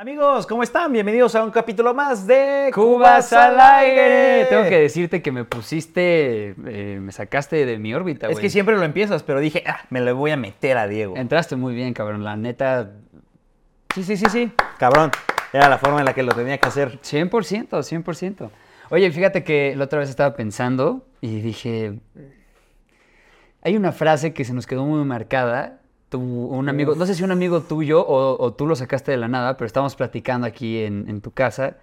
Amigos, ¿cómo están? Bienvenidos a un capítulo más de Cubas al aire. Tengo que decirte que me pusiste, eh, me sacaste de mi órbita, Es güey. que siempre lo empiezas, pero dije, ah, me le voy a meter a Diego. Entraste muy bien, cabrón. La neta. Sí, sí, sí, sí. Cabrón, era la forma en la que lo tenía que hacer. 100%, 100%. Oye, fíjate que la otra vez estaba pensando y dije. Hay una frase que se nos quedó muy marcada. Tu, un amigo, no sé si un amigo tuyo o, o tú lo sacaste de la nada, pero estábamos platicando aquí en, en tu casa,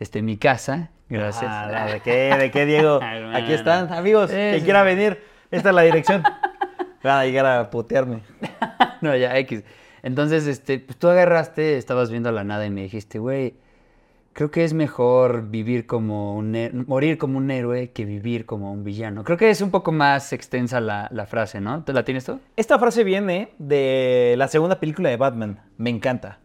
este, en mi casa. Gracias. Ah, ¿De qué? ¿De qué, Diego? Aquí están, amigos. Quien quiera venir, esta es la dirección. Van a llegar a putearme. No, ya, X. Entonces, este, pues tú agarraste, estabas viendo la nada y me dijiste, güey, creo que es mejor vivir como un morir como un héroe que vivir como un villano. Creo que es un poco más extensa la, la frase, ¿no? ¿Te la tienes tú? Esta frase viene de la segunda película de Batman. Me encanta.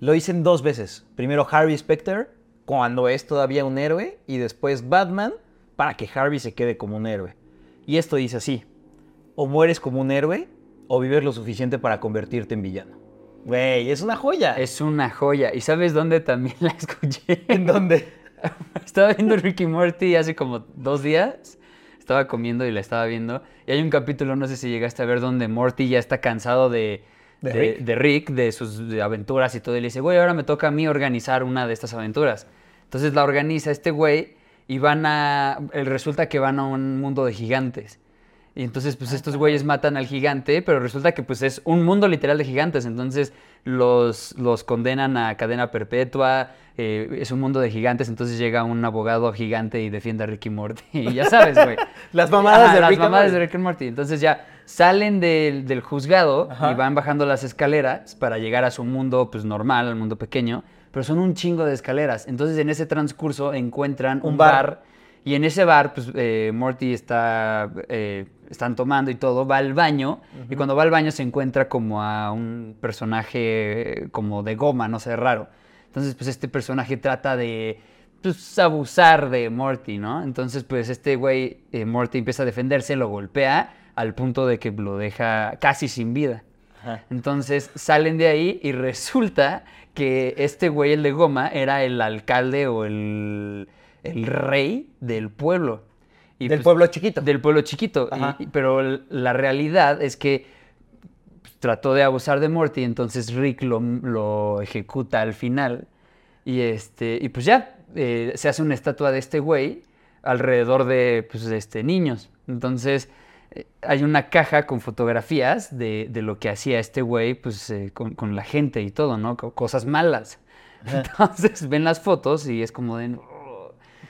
Lo dicen dos veces. Primero Harvey Specter, cuando es todavía un héroe, y después Batman, para que Harvey se quede como un héroe. Y esto dice así. O mueres como un héroe, o vives lo suficiente para convertirte en villano. Güey, es una joya. Es una joya. ¿Y sabes dónde también la escuché? ¿En dónde? Estaba viendo Ricky Morty hace como dos días. Estaba comiendo y la estaba viendo. Y hay un capítulo, no sé si llegaste a ver, donde Morty ya está cansado de, ¿De de, Rick? de Rick, de sus de aventuras y todo. Y le dice, güey, ahora me toca a mí organizar una de estas aventuras. Entonces la organiza este güey y van a... Resulta que van a un mundo de gigantes. Y entonces, pues estos güeyes matan al gigante, pero resulta que pues es un mundo literal de gigantes. Entonces los, los condenan a cadena perpetua. eh, es un mundo de gigantes, entonces llega un abogado gigante y defiende a Ricky Morty. Y ya sabes, güey. Las mamadas de las Rick mamadas Morty. de Rick and Morty. Entonces ya salen del, del juzgado Ajá. y van bajando las escaleras para llegar a su mundo pues normal, al mundo pequeño. Pero son un chingo de escaleras. Entonces en ese transcurso encuentran Un un, bar. bar. Y en ese bar, pues eh, Morty está, eh, están tomando y todo, va al baño. Y cuando va al baño se encuentra como a un personaje eh, como de goma, no sé, raro. Entonces, pues este personaje trata de pues, abusar de Morty, ¿no? Entonces, pues este güey, eh, Morty empieza a defenderse, lo golpea al punto de que lo deja casi sin vida. Ajá. Entonces salen de ahí y resulta que este güey, el de goma, era el alcalde o el, el rey del pueblo. Y Del pues, pueblo chiquito. Del pueblo chiquito. Y- pero la realidad es que trató de abusar de Morty, entonces Rick lo, lo ejecuta al final. Y, este, y pues ya, eh, se hace una estatua de este güey alrededor de pues, este, niños. Entonces eh, hay una caja con fotografías de, de lo que hacía este güey pues, eh, con, con la gente y todo, ¿no? Co- Cosas malas. Entonces ven las fotos y es como de...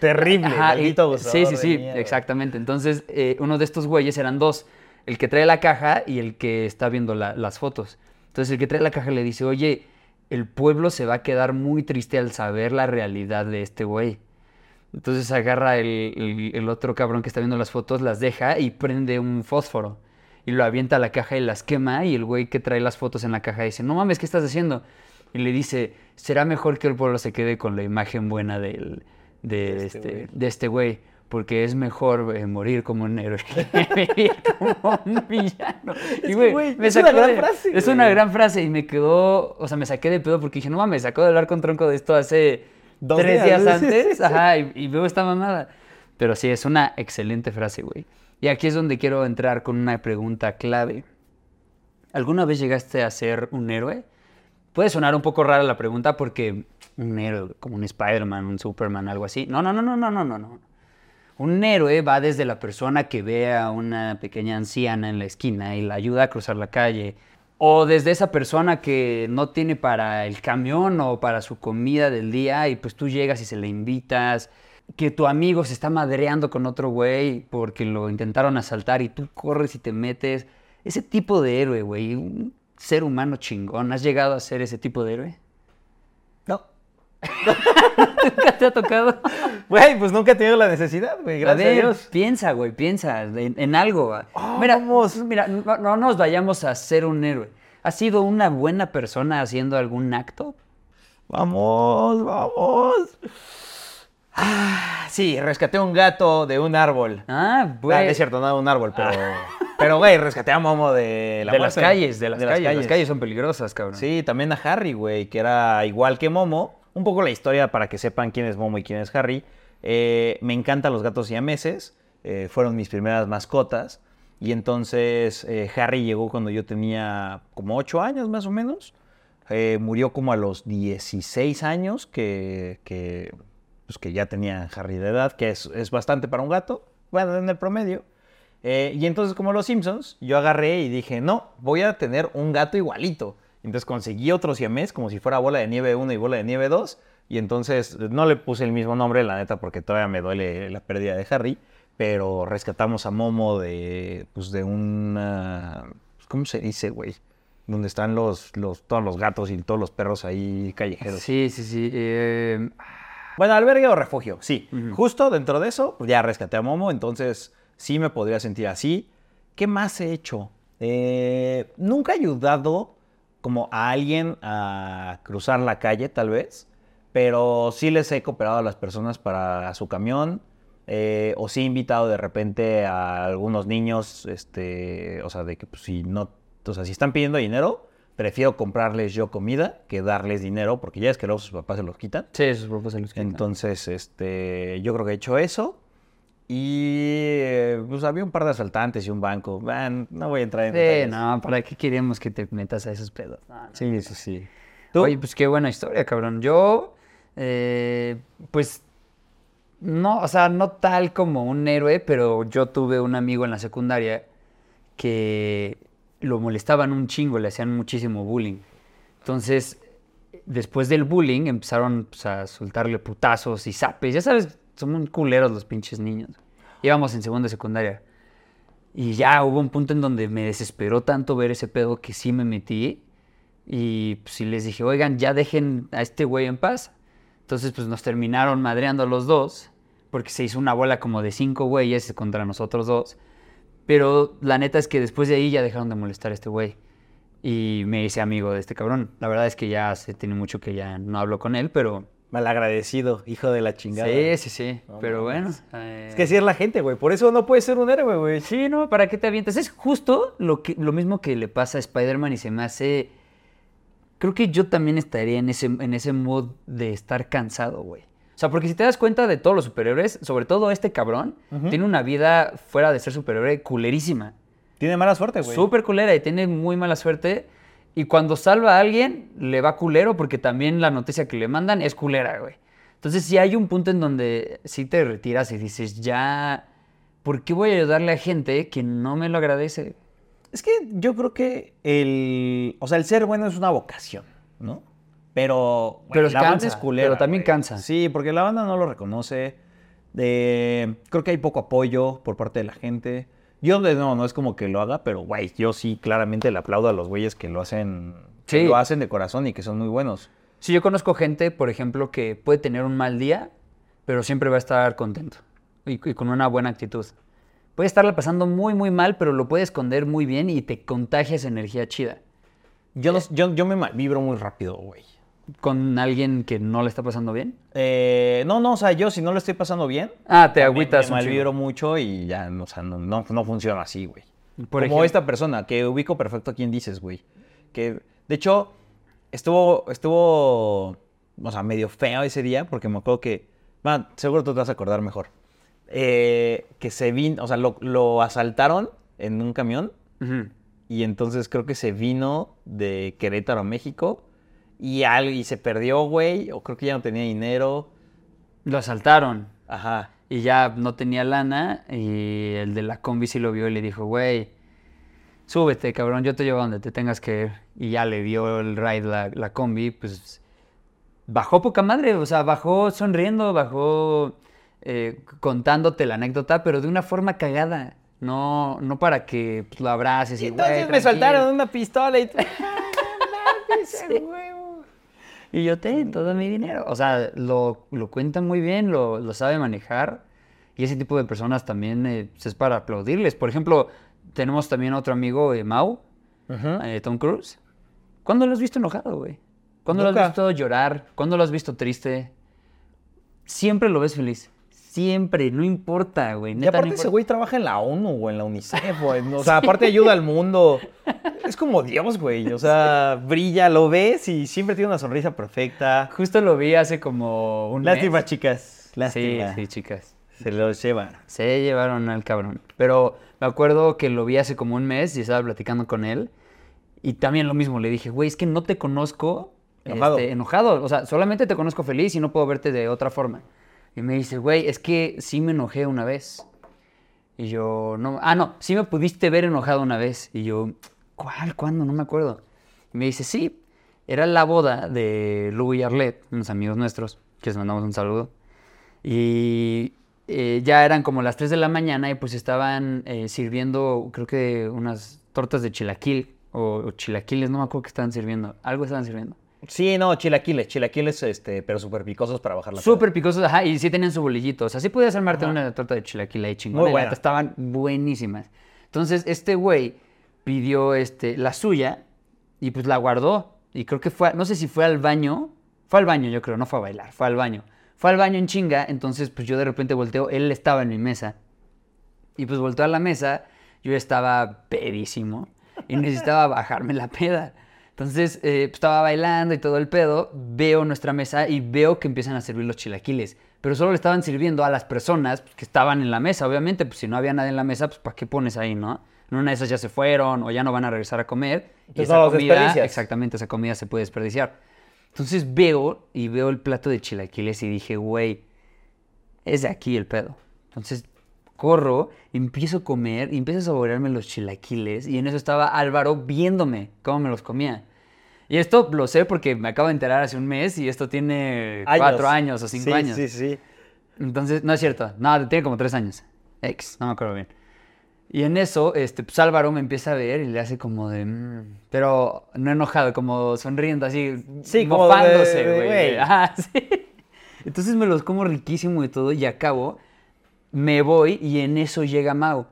Terrible, Ajá, maldito Sí, sí, sí, exactamente. Entonces, eh, uno de estos güeyes eran dos, el que trae la caja y el que está viendo la- las fotos. Entonces, el que trae la caja le dice, oye, el pueblo se va a quedar muy triste al saber la realidad de este güey. Entonces agarra el, el- el otro cabrón que está viendo las fotos, las deja y prende un fósforo. Y lo avienta a la caja y las quema. Y el güey que trae las fotos en la caja dice, no mames, ¿qué estás haciendo? Y le dice, será mejor que el pueblo se quede con la imagen buena del, de, De este este, güey". de este güey. Porque es mejor eh, morir como un héroe que vivir como un villano. que, Y, me es una sacó gran de- frase, Es una gran frase y me quedó, o sea, me saqué de pedo porque dije, no mames, acabo de hablar con Tronco de esto hace Dos tres días, días sí, sí, antes. sí. Ajá, y, y veo esta mamada. Pero sí, es una excelente frase, güey. Y aquí es donde quiero entrar con una pregunta clave. ¿Alguna vez llegaste a ser un héroe? Puede sonar un poco rara la pregunta porque un héroe, como un Spider-Man, un Superman, algo así. No, no, no, no, no, no, no. Un héroe va desde la persona que ve a una pequeña anciana en la esquina y la ayuda a cruzar la calle. O desde esa persona que no tiene para el camión o para su comida del día y pues tú llegas y se le invitas. Que tu amigo se está madreando con otro güey porque lo intentaron asaltar y tú corres y te metes. Ese tipo de héroe, güey. Un ser humano chingón. ¿Has llegado a ser ese tipo de héroe? No. ¿Nunca te ha tocado? Güey, pues nunca he tenido la necesidad, güey. Gracias a, ver, Dios. piensa, güey, piensa en, en algo. Oh, mira, vamos. mira, no, no nos vayamos a ser un héroe. ¿Has sido una buena persona haciendo algún acto? Vamos, vamos. Ah, sí, rescaté un gato de un árbol. Ah, Ah, güey. no es cierto, no de un árbol, pero. Pero, güey, rescaté a Momo de la de las calles, de las calles. Las calles son peligrosas, cabrón. Sí, también a Harry, güey, que era igual que Momo. Un poco la historia para que sepan quién es Momo y quién es Harry. Eh, me encantan los gatos siameses. eh, fueron mis primeras mascotas. Y entonces eh, Harry llegó cuando yo tenía como 8 años más o menos. Eh, murió como a los 16 años, que, que, pues que ya tenía Harry de edad, que es, es bastante para un gato. Bueno, en el promedio. Eh, y entonces, como los Simpsons, yo agarré y dije, no, voy a tener un gato igualito. Entonces conseguí otro siamés, como si fuera bola de nieve 1 y bola de nieve 2. Y entonces no le puse el mismo nombre, la neta, porque todavía me duele la pérdida de Harry. Pero rescatamos a Momo de, pues, de una... ¿Cómo se dice, güey? Donde están los, los, todos los gatos y todos los perros ahí callejeros. Sí, sí, sí. eh, Bueno, albergue o refugio, sí. Ujú. Justo dentro de eso, pues ya rescaté a Momo, entonces sí me podría sentir así. ¿Qué más he hecho? Eh, nunca he ayudado como a alguien a cruzar la calle, tal vez, pero sí les he cooperado a las personas para su camión, eh, o sí he invitado de repente a algunos niños, este, o sea, de que pues, si no, o sea, si están pidiendo dinero, prefiero comprarles yo comida que darles dinero, porque ya es que luego sus papás se los quitan. sí, esos propósitos se los quitan. Entonces, este, yo creo que he hecho eso. Y eh, pues había un par de asaltantes y un banco. Man, no voy a entrar en Sí, detalles. no, ¿para qué queremos que te metas a esos pedos? No, no. Sí, sí, sí. ¿Tú? Oye, pues qué buena historia, cabrón. Yo, eh, pues, no, o sea, no tal como un héroe, pero yo tuve un amigo en la secundaria que lo molestaban un chingo, le hacían muchísimo bullying. Entonces, después del bullying empezaron pues, a soltarle putazos y zapes. Ya sabes, son muy culeros los pinches niños. Íbamos en segunda secundaria. Y ya hubo un punto en donde me desesperó tanto ver ese pedo que sí me metí. Y pues les dije, oigan, ya dejen a este güey en paz. Entonces pues nos terminaron madreando a los dos. Porque se hizo una bola como de cinco güeyes contra nosotros dos. Pero la neta es que después de ahí ya dejaron de molestar a este güey. Y me hice amigo de este cabrón. La verdad es que ya se tiene mucho que ya no hablo con él, pero... Malagradecido, hijo de la chingada. Sí, sí, sí. No pero bueno. mames. eh, Es que así es la gente, güey. Por eso no puedes ser un héroe, güey. Sí, no, ¿para qué te avientas? Es justo lo, que, lo mismo que le pasa a Spider-Man y se me hace... Creo que yo también estaría en ese, en ese mood de estar cansado, güey. O sea, porque si te das cuenta de todos los superhéroes, sobre todo este cabrón, tiene una vida fuera de ser superhéroe culerísima. Tiene mala suerte, güey. Súper culera y tiene muy mala suerte. Y cuando salva a alguien, le va culero porque también la noticia que le mandan es culera, güey. Entonces, si hay un punto en donde sí te retiras y dices, ya, ¿por qué voy a ayudarle a gente que no me lo agradece? Es que yo creo que el. O sea, el ser bueno es una vocación, ¿no? Pero. Pero la banda cansa, es culera, pero también güey. cansa. Sí, porque la banda no lo reconoce. De- creo que hay poco apoyo por parte de la gente. Yo de no, no es como que lo haga, pero güey, yo sí claramente le aplaudo a los güeyes que lo hacen. que Sí. lo hacen de corazón y que son muy buenos. Si yo conozco gente, por ejemplo, que puede tener un mal día, pero siempre va a estar contento y, y con una buena actitud. Puede estarla pasando muy, muy mal, pero lo puede esconder muy bien y te contagia esa energía chida. Yo, no- yo, yo me vibro muy rápido, güey. Con alguien que no le está pasando bien. Eh, no, no, o sea, yo si no lo estoy pasando bien, Ah, te agüitas me chingo. malvibro mucho y ya, o sea, no, no, no funciona así, güey. Por Como ejemplo- esta persona, que ubico perfecto a quién dices, güey. Que, de hecho, estuvo, estuvo, o sea, medio feo ese día, porque me acuerdo que, bueno, seguro tú te vas a acordar mejor. Eh, que se vino, o sea, lo, lo asaltaron en un camión Ujú. y entonces creo que se vino de Querétaro a México y, al- y se perdió, güey, o creo que ya no tenía dinero. Lo asaltaron Ajá. y ya no tenía lana y el de la combi sí lo vio y le dijo, güey, súbete, cabrón, yo te llevo a donde te tengas que ir. Y ya le dio el ride la, la combi, pues bajó poca madre, o sea, bajó sonriendo, bajó eh, contándote la anécdota, pero de una forma cagada. No, no para que lo abraces y, Y entonces "Güey, me tranquilo". soltaron una pistola y... Sí. Y yo ten todo mi dinero. O sea, lo, lo cuentan muy bien, lo, lo sabe manejar. Y ese tipo de personas también eh, pues, es para aplaudirles. Por ejemplo, tenemos también otro amigo, eh, Mau, eh, Tom Cruise. ¿Cuándo lo has visto enojado, güey? ¿Cuándo lo has visto llorar? ¿Cuándo lo has visto triste? Siempre lo ves feliz. Siempre, no importa, güey. Y no aparte ese güey trabaja en la ONU o en la UNICEF, güey. O sea, aparte ayuda al mundo. Es como Dios, güey. O sea, brilla, lo ves y siempre tiene una sonrisa perfecta. Justo lo vi hace como un Lástima, mes. chicas. Sí, Lástima. sí, chicas. Se lo llevan. Se llevaron al cabrón. Pero me acuerdo que lo vi hace como un mes y estaba platicando con él. Y también lo mismo, le dije, güey, es que no te conozco Enojado. este, enojado. O sea, solamente te conozco feliz y no puedo verte de otra forma. Y me dice, güey, es que sí me enojé una vez. Y yo, no, ah, no, sí me pudiste ver enojado una vez. Y yo, ¿cuál? ¿Cuándo? No me acuerdo. Y me dice, sí, era la boda de Lou y Arlette, unos amigos nuestros, que les mandamos un saludo. Y eh, ya eran como las 3 de la mañana y pues estaban eh, sirviendo, creo que unas tortas de chilaquil o, o chilaquiles, no me acuerdo qué estaban sirviendo. Algo estaban sirviendo. Sí, no, chilaquiles. Chilaquiles, este, pero súper picosos para bajar la Súper picosos, ajá, y sí tenían su bolillito. O sea, sí podías armarte Ajá. una torta de chilaquil ahí chingona. Muy buena. Estaban buenísimas. Entonces, este güey pidió este, la suya y pues la guardó. Y creo que fue, no sé si fue al baño. Fue al baño, yo creo, no fue a bailar, fue al baño. Fue al baño en chinga, entonces pues yo de repente volteo, él estaba en mi mesa. Y pues volteó a la mesa, yo estaba pedísimo y necesitaba bajarme la peda. Entonces eh, pues, estaba bailando y todo el pedo, veo nuestra mesa y veo que empiezan a servir los chilaquiles. Pero solo le estaban sirviendo a las personas pues, que estaban en la mesa, obviamente, pues si no había nadie en la mesa, pues ¿para qué pones ahí, no? En una de esas ya se fueron o ya no van a regresar a comer. y esa no comida, exactamente, esa comida se puede desperdiciar. Entonces veo y veo el plato de chilaquiles y dije, güey, es de aquí el pedo. Entonces corro, empiezo a comer y empiezo a saborearme los chilaquiles y en eso estaba Álvaro viéndome cómo me los comía. Y esto lo sé porque me acabo de enterar hace un mes y esto tiene cuatro años o cinco Sí, años. Sí, sí. Entonces, no es cierto. No, tiene como tres años. Ex, no me acuerdo bien. Y en eso, este, pues Álvaro me empieza a ver y le hace como de... "Mm", pero no enojado, como sonriendo así. Sí, mofándose, güey. güey. Ajá, sí. Entonces me los como riquísimo y todo y acabo, me voy y en eso llega Mau.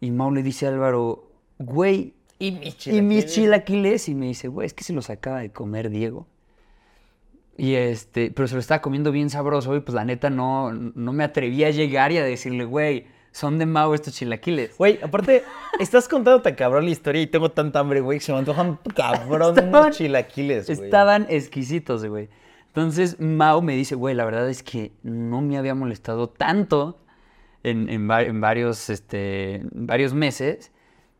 Y Mau le dice a Álvaro, güey, Y mis y mis chilaquiles. Y me dice, güey, es que se los acaba de comer Diego. Y este, pero se lo estaba comiendo bien sabroso y pues la neta no, no me atreví a llegar y a decirle, güey, son de Mau estos chilaquiles. Güey, aparte, estás contando tan cabrón la historia y tengo tanta hambre, güey, que se me antojan cabrón Estaban- unos chilaquiles, güey. Estaban exquisitos, güey. Entonces Mau me dice, güey, la verdad es que no me había molestado tanto en, en va- en varios, este, varios meses.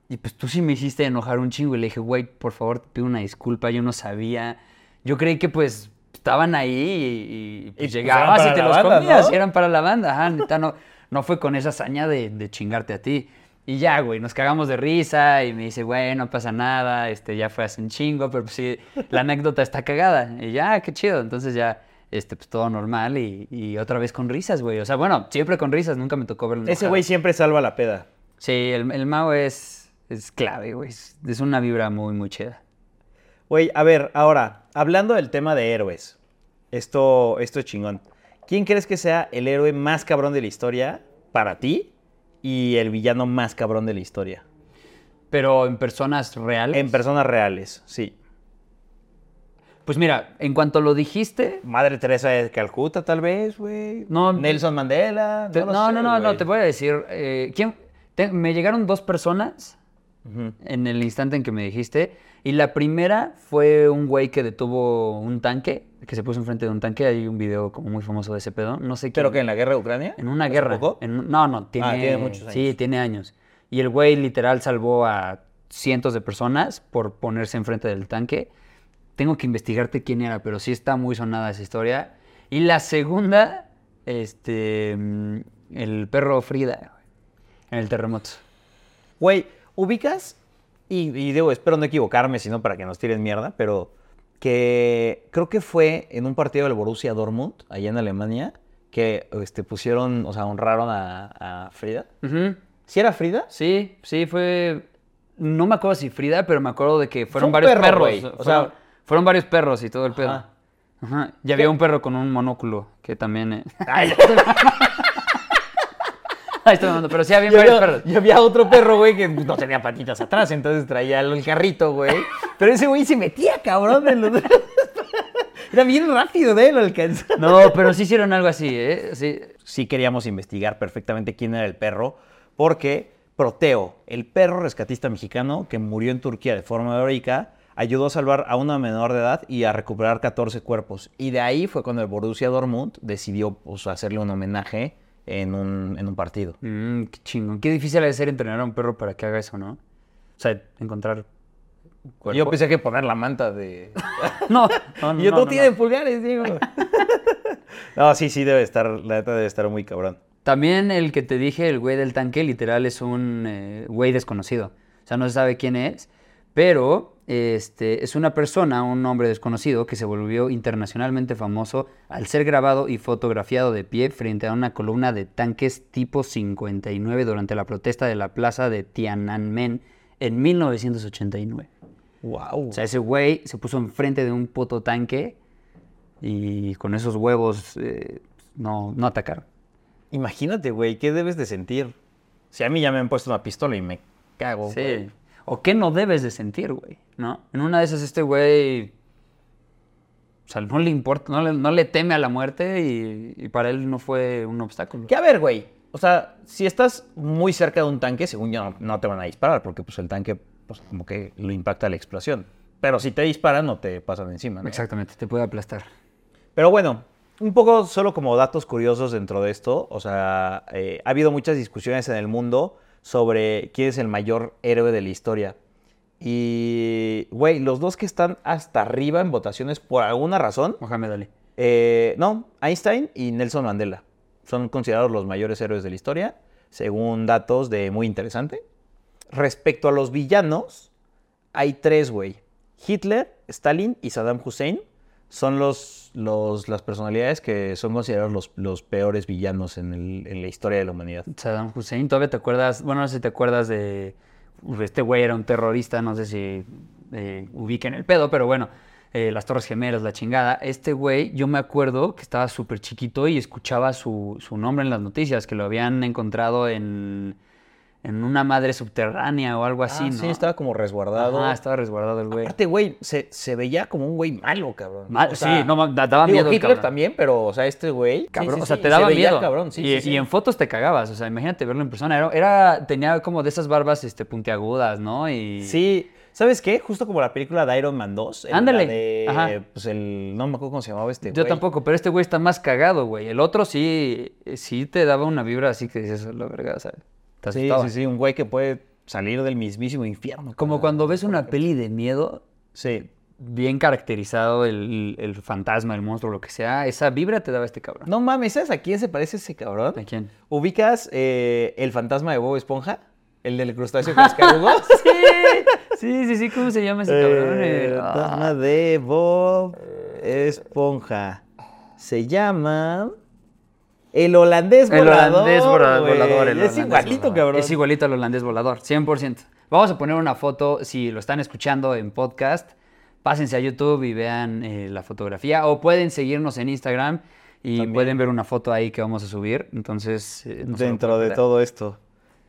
Y pues tú sí me hiciste enojar un chingo. Y le dije, güey, por favor, te pido una disculpa. Yo no sabía. Yo creí que pues estaban ahí y, y, pues, pues, eran llegabas y te los banda, comías. ¿no? Y eran para la banda. Ajá, neta, no, no fue con esa hazaña de, de chingarte a ti. Y ya, güey, nos cagamos de risa y me dice, güey, no pasa nada, este, ya fue hace un chingo, pero pues sí, la anécdota está cagada. Y ya, qué chido. Entonces ya, este, pues todo normal y, y otra vez con risas, güey. O sea, bueno, siempre con risas, nunca me tocó verlo Ese güey siempre salva la peda. Sí, el, el Mao es, es clave, güey. Es, es una vibra muy, muy chida. Güey, a ver, ahora, hablando del tema de héroes, esto, esto es chingón. ¿Quién crees que sea el héroe más cabrón de la historia para ti y el villano más cabrón de la historia? Pero en personas reales. En personas reales, sí. Pues mira, en cuanto lo dijiste, Madre Teresa de Calcuta, tal vez, güey. No, Nelson Mandela. te- no, no, sé, no, no, te voy a decir. eh, ¿quién? te- me llegaron dos personas En el instante en que me dijiste. Y la primera fue un güey que detuvo un tanque, que se puso enfrente de un tanque. Hay un video como muy famoso de ese pedo. No sé quién. ¿Pero que en la guerra de Ucrania? En una ¿Hace guerra. poco? En no, no, tiene, Ah, tiene muchos Sí, años. tiene años. Y el güey literal salvó a cientos de personas por ponerse enfrente del tanque. Tengo que investigarte quién era, pero sí está muy sonada esa historia. Y la segunda, este, mm, el perro Frida, en el terremoto. Güey, ubicas, y, y digo, espero no equivocarme, sino para que nos tiren mierda, pero que creo que fue en un partido del Borussia Dortmund, allá en Alemania, que este, pusieron, o sea, honraron a, a Frida. ¿Sí era Frida? Sí, sí, fue... No me acuerdo si Frida, pero me acuerdo de que fueron varios perro, perros. güey, o Fueron, sea- fueron varios perros y todo el pedo. Ajá. Ajá. Y había un perro con un monóculo que también... eh, Ay, Ahí estoy mamando, pero sí había varios perros. había otro perro, güey, que no tenía patitas atrás, entonces traía el carrito, güey. Pero ese güey se metía, cabrón, en los... Era bien rápido de él alcanzar. No, pero sí hicieron algo así, ¿eh? Sí. Sí queríamos investigar perfectamente quién era el perro, porque Proteo, el perro rescatista mexicano que murió en Turquía de forma heroica, ayudó a salvar a una menor de edad y a recuperar 14 cuerpos. Y de ahí fue cuando el Borussia Dortmund decidió pues, hacerle un homenaje en un, en un partido. Mm, qué chingón. Qué difícil ha de ser entrenar a un perro para que haga eso, ¿no? O sea, encontrar. cuerpo. Yo pensé que poner la manta de... No, no, no. Y yo, no, no, tiene no. pulgares, Diego. no, sí, sí, debe estar, la neta debe estar muy cabrón. También el que te dije, el güey del tanque, literal es un eh, güey desconocido. O sea, no se sabe quién es, pero este, es una persona, un hombre desconocido, que se volvió internacionalmente famoso al ser grabado y fotografiado de pie frente a una columna de tanques tipo 59 durante la protesta de la plaza de Tiananmen en 1989. Wow. O sea, ese güey se puso enfrente de un puto tanque y con esos huevos eh, no, no atacaron. Imagínate, güey, ¿qué debes de sentir? Si a mí ya me han puesto una pistola y me cago. güey. ¿O qué no debes de sentir, güey? ¿No? En una de esas este güey... O sea, no le importa, no le, no le teme a la muerte y, y para él no fue un obstáculo. Que a ver, güey. O sea, si estás muy cerca de un tanque, según yo, no, no te van a disparar, porque pues el tanque, pues como que lo impacta la explosión. Pero si te disparan, no te pasan encima, ¿no? Exactamente, te puede aplastar. Pero bueno, un poco solo como datos curiosos dentro de esto. O sea, eh, ha habido muchas discusiones en el mundo sobre quién es el mayor héroe de la historia. Y, güey, los dos que están hasta arriba en votaciones por alguna razón, Mohamed Ali. eh, no, Einstein y Nelson Mandela son considerados los mayores héroes de la historia, según datos de muy interesante. Respecto a los villanos, hay tres, güey. Hitler, Stalin y Saddam Hussein son los, los- las personalidades que son considerados los, los peores villanos en, el- en la historia de la humanidad. Saddam Hussein, ¿todavía te acuerdas? Bueno, no sé si te acuerdas de... uf, Este güey era un terrorista, no sé si eh, ubiquen el pedo, pero bueno, eh, las Torres Gemelas, la chingada. Este güey, yo me acuerdo que estaba súper chiquito y escuchaba su, su nombre en las noticias, que lo habían encontrado en, en una madre subterránea o algo así, Ah, ¿no? Sí, estaba como resguardado. Ajá, estaba resguardado el güey. Aparte, güey, se, se veía como un güey malo, cabrón. Mal- O sea, sí, no, daba digo, miedo Hitler cabrón. también, pero, o sea, este güey... Cabrón, sí, sí, o sea, te se daba veía miedo. cabrón, sí, y, y en fotos te cagabas, o sea, imagínate verlo en persona. Era, era- tenía como de esas barbas este, puntiagudas, ¿no? Y... Sí, ¿sabes qué? Justo como la película de Iron Man 2. en Ándale, la de, ajá. Pues el. No me acuerdo cómo se llamaba este Yo güey. tampoco, pero este güey está más cagado, güey. El otro sí, sí te daba una vibra así que dices, la verga, te Sí, asustaba. sí, sí, un güey que puede salir del mismísimo infierno. Como cuando ves una peli de miedo, Sí. bien caracterizado el, el fantasma, el monstruo, lo que sea, esa vibra te daba este cabrón. No mames, ¿sabes a quién se parece ese cabrón? ¿A quién? ¿Ubicas eh, el fantasma de Bob Esponja? El del crustáceo cascarudo. Sí, sí, sí, ¿cómo se llama ese cabrón? Eh, Eh, fantasma ah, de Bob Esponja. Se llama. El holandés El volador. holandés vola- güey. volador. el es holandés igualito, volador. cabrón. Es igualito al holandés volador, 100%. Vamos a poner una foto, si lo están escuchando en podcast, pásense a YouTube y vean eh, la fotografía. O pueden seguirnos en Instagram y También. pueden ver una foto ahí que vamos a subir. Entonces, eh, no dentro de todo esto.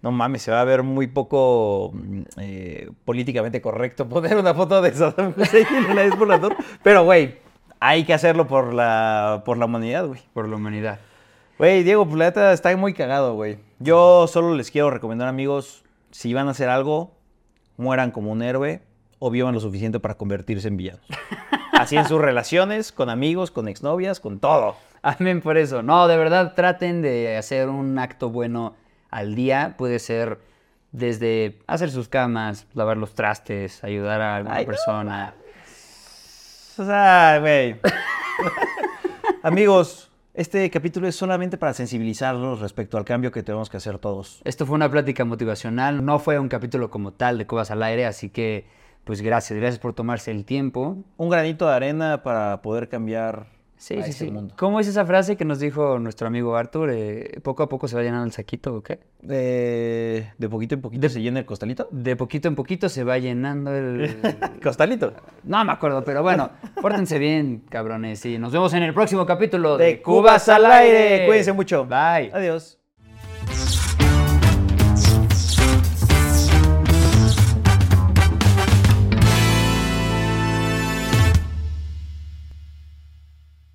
No mames, se va a ver muy poco mm, eh, políticamente correcto poner una foto de Saddam Hussein en el volador. Pero, güey, hay que hacerlo por la, por la humanidad, güey. Por la humanidad. Güey, Diego, pues la neta está muy cagado, güey. Yo solo les quiero recomendar, amigos, si van a hacer algo, mueran como un héroe o vivan lo suficiente para convertirse en villanos. Así en sus relaciones, con amigos, con exnovias, con todo. Amén por eso. No, de verdad, traten de hacer un acto bueno al día. Puede ser desde hacer sus camas, lavar los trastes, ayudar a alguna Ay, no persona. O sea, güey. Amigos, este capítulo es solamente para sensibilizarlos respecto al cambio que tenemos que hacer todos. Esto fue una plática motivacional, no fue un capítulo como tal de Cubas al Aire, así que pues gracias, gracias por tomarse el tiempo. Un granito de arena para poder cambiar Sí, a sí, este sí. mundo. ¿Cómo es esa frase que nos dijo nuestro amigo Arthur? Eh, poco a poco se va llenando el saquito, ¿o qué? De, de poquito en poquito se llena el costalito. De poquito en poquito se va llenando el... ¿Costalito? No me acuerdo, pero bueno, pórtense bien, cabrones, y nos vemos en el próximo capítulo De Cubas al aire. Cuídense mucho. Bye. Adiós.